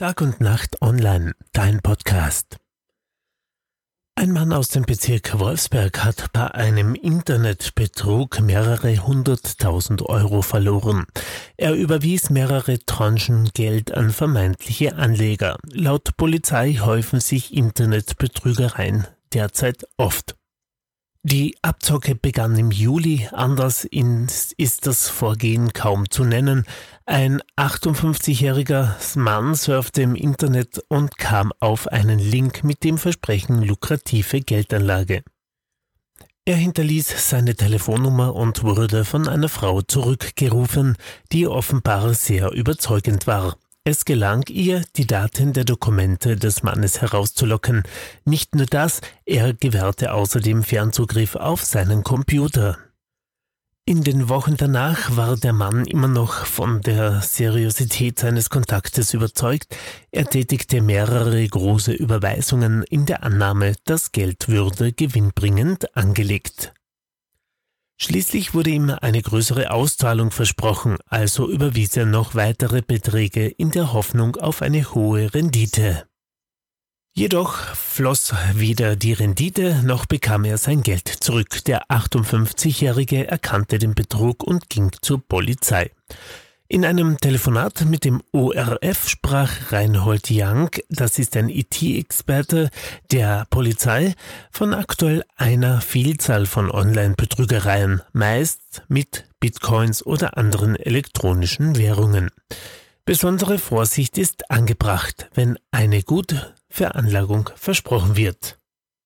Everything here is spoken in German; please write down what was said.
Tag und Nacht Online, dein Podcast. Ein Mann aus dem Bezirk Wolfsberg hat bei einem Internetbetrug mehrere hunderttausend Euro verloren. Er überwies mehrere Tranchen Geld an vermeintliche Anleger. Laut Polizei häufen sich Internetbetrügereien derzeit oft. Die Abzocke begann im Juli, anders ist das Vorgehen kaum zu nennen. Ein 58-jähriger Mann surfte im Internet und kam auf einen Link mit dem Versprechen lukrative Geldanlage. Er hinterließ seine Telefonnummer und wurde von einer Frau zurückgerufen, die offenbar sehr überzeugend war. Es gelang ihr, die Daten der Dokumente des Mannes herauszulocken. Nicht nur das, er gewährte außerdem Fernzugriff auf seinen Computer. In den Wochen danach war der Mann immer noch von der Seriosität seines Kontaktes überzeugt. Er tätigte mehrere große Überweisungen in der Annahme, das Geld würde gewinnbringend angelegt. Schließlich wurde ihm eine größere Auszahlung versprochen, also überwies er noch weitere Beträge in der Hoffnung auf eine hohe Rendite. Jedoch floss weder die Rendite noch bekam er sein Geld zurück. Der 58-Jährige erkannte den Betrug und ging zur Polizei. In einem Telefonat mit dem ORF sprach Reinhold Young, das ist ein IT-Experte der Polizei, von aktuell einer Vielzahl von Online-Betrügereien, meist mit Bitcoins oder anderen elektronischen Währungen. Besondere Vorsicht ist angebracht, wenn eine gute Veranlagung versprochen wird.